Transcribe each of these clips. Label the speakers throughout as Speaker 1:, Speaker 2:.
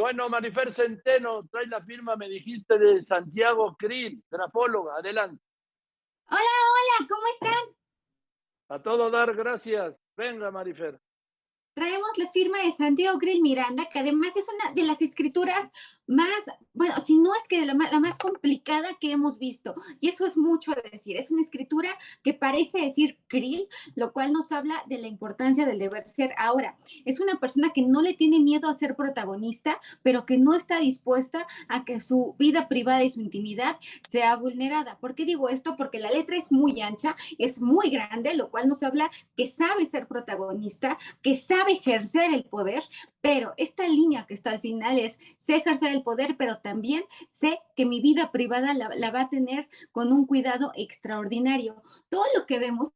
Speaker 1: bueno, Marifer Centeno, trae la firma, me dijiste, de Santiago Krill, grafóloga. Adelante.
Speaker 2: Hola, hola, ¿cómo están?
Speaker 1: A todo dar, gracias. Venga, Marifer
Speaker 2: traemos la firma de Santiago Krill Miranda, que además es una de las escrituras más, bueno, si no es que la, más complicada que hemos visto. Y eso es mucho decir. Es una escritura que parece decir Krill, lo cual nos habla de la importancia del deber ser. Ahora, es una persona que no le tiene miedo a ser protagonista, pero que no está dispuesta a que su vida privada y su intimidad sea vulnerada. ¿Por qué digo esto? Porque la letra es muy ancha, es muy grande, lo cual nos habla que sabe ser protagonista, que sabe ejercer el poder, pero esta línea que está al final es, sé ejercer el poder, pero también sé que mi vida privada la, va a tener con un cuidado extraordinario. Todo lo que vemos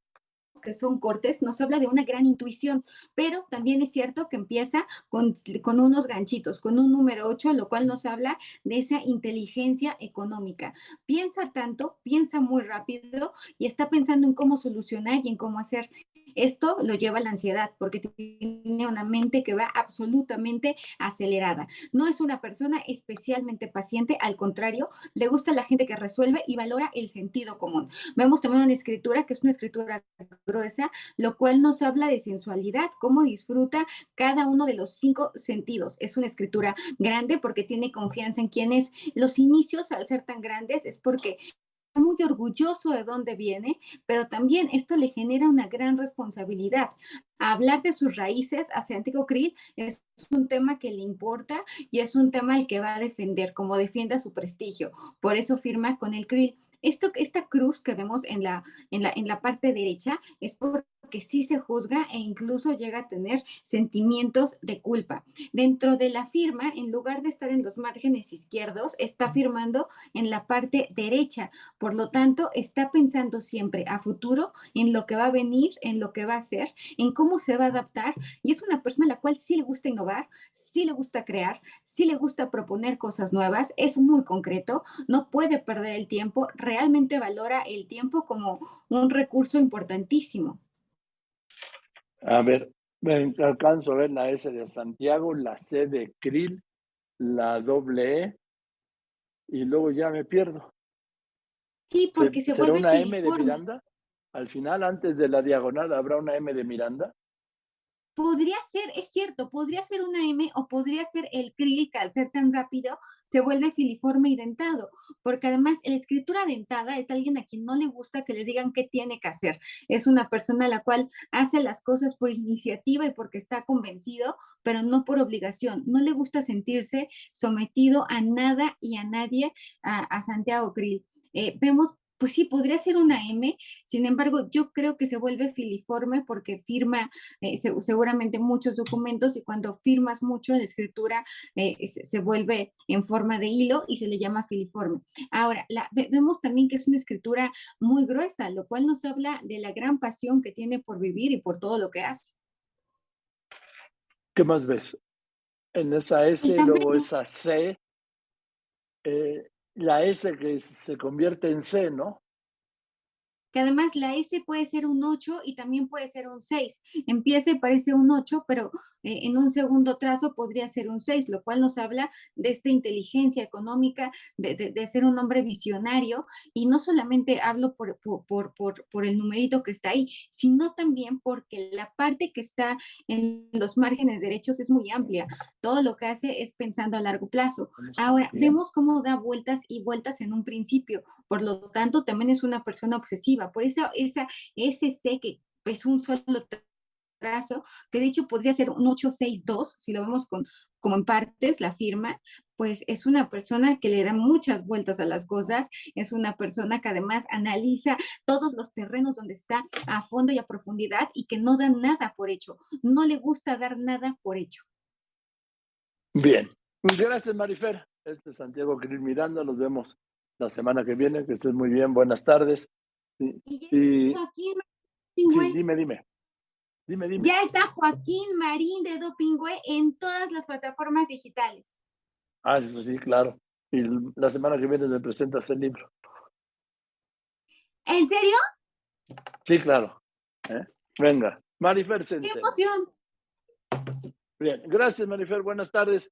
Speaker 2: que son cortes, nos habla de una gran intuición, pero también es cierto que empieza con, con, unos ganchitos, con un número 8, lo cual nos habla de esa inteligencia económica. Piensa tanto, piensa muy rápido y está pensando en cómo solucionar y en cómo hacer esto lo lleva a la ansiedad porque tiene una mente que va absolutamente acelerada. No es una persona especialmente paciente, al contrario, le gusta la gente que resuelve y valora el sentido común. Vemos también una escritura que es una escritura gruesa, lo cual nos habla de sensualidad, cómo disfruta cada uno de los cinco sentidos. Es una escritura grande porque tiene confianza en quienes los inicios al ser tan grandes es porque muy orgulloso de dónde viene, pero también esto le genera una gran responsabilidad. Hablar de sus raíces hacia Antiguo Krill es un tema que le importa y es un tema el que va a defender, como defienda su prestigio. Por eso firma con el Krill. Esto, esta cruz que vemos en la, en la, en la parte derecha es por que sí se juzga e incluso llega a tener sentimientos de culpa. Dentro de la firma, en lugar de estar en los márgenes izquierdos, está firmando en la parte derecha. Por lo tanto, está pensando siempre a futuro en lo que va a venir, en lo que va a hacer, en cómo se va a adaptar. Y es una persona a la cual sí le gusta innovar, sí le gusta crear, sí le gusta proponer cosas nuevas, es muy concreto, no puede perder el tiempo, realmente valora el tiempo como un recurso importantísimo.
Speaker 1: A ver, alcanzo a ver la S de Santiago, la C de Krill, la doble E, y luego ya me pierdo.
Speaker 2: Sí, porque se,
Speaker 1: ¿será una M de Miranda? Al final, antes de la diagonal, ¿habrá una M de Miranda?
Speaker 2: Podría ser, es cierto, podría ser una M o podría ser el krill que al ser tan rápido se vuelve filiforme y dentado, porque además la escritura dentada es alguien a quien no le gusta que le digan qué tiene que hacer. Es una persona a la cual hace las cosas por iniciativa y porque está convencido, pero no por obligación. No le gusta sentirse sometido a nada y a nadie a, Santiago Krill. Eh, vemos pues sí, podría ser una M, sin embargo, yo creo que se vuelve filiforme porque firma eh, seguramente muchos documentos y cuando firmas mucho la escritura eh, se, vuelve en forma de hilo y se le llama filiforme. Ahora, vemos también que es una escritura muy gruesa, lo cual nos habla de la gran pasión que tiene por vivir y por todo lo que hace.
Speaker 1: ¿Qué más ves? En esa S, y luego esa C, eh, la S que se convierte en C, ¿no?
Speaker 2: Que además la S puede ser un 8 y también puede ser un 6. Empieza y parece un 8, pero eh, en un segundo trazo podría ser un 6, lo cual nos habla de esta inteligencia económica, de, ser un hombre visionario. Y no solamente hablo por, por, por, por, el numerito que está ahí, sino también porque la parte que está en los márgenes derechos es muy amplia. Todo lo que hace es pensando a largo plazo. Ahora, vemos cómo da vueltas y vueltas en un principio. Por lo tanto, también es una persona obsesiva por eso esa, ese C que es un solo trazo, que de hecho podría ser un 862, si lo vemos con, como en partes, la firma, pues es una persona que le da muchas vueltas a las cosas, es una persona que además analiza todos los terrenos donde está a fondo y a profundidad y que no da nada por hecho, no le gusta dar nada por hecho.
Speaker 1: Bien, gracias Marifer. Este es Santiago Quiril Miranda, nos vemos la semana que viene, que estés muy bien, buenas tardes. Sí,
Speaker 2: Joaquín
Speaker 1: dime, dime. Dime, dime.
Speaker 2: Ya está Joaquín Marín de Dopingüe en todas las plataformas digitales.
Speaker 1: Ah, eso sí, claro. Y la semana que viene me presentas el libro.
Speaker 2: ¿En serio?
Speaker 1: Sí, claro. ¿Eh? Venga, Marifer
Speaker 2: ¡Qué emoción!
Speaker 1: Bien, gracias Marifer, buenas tardes.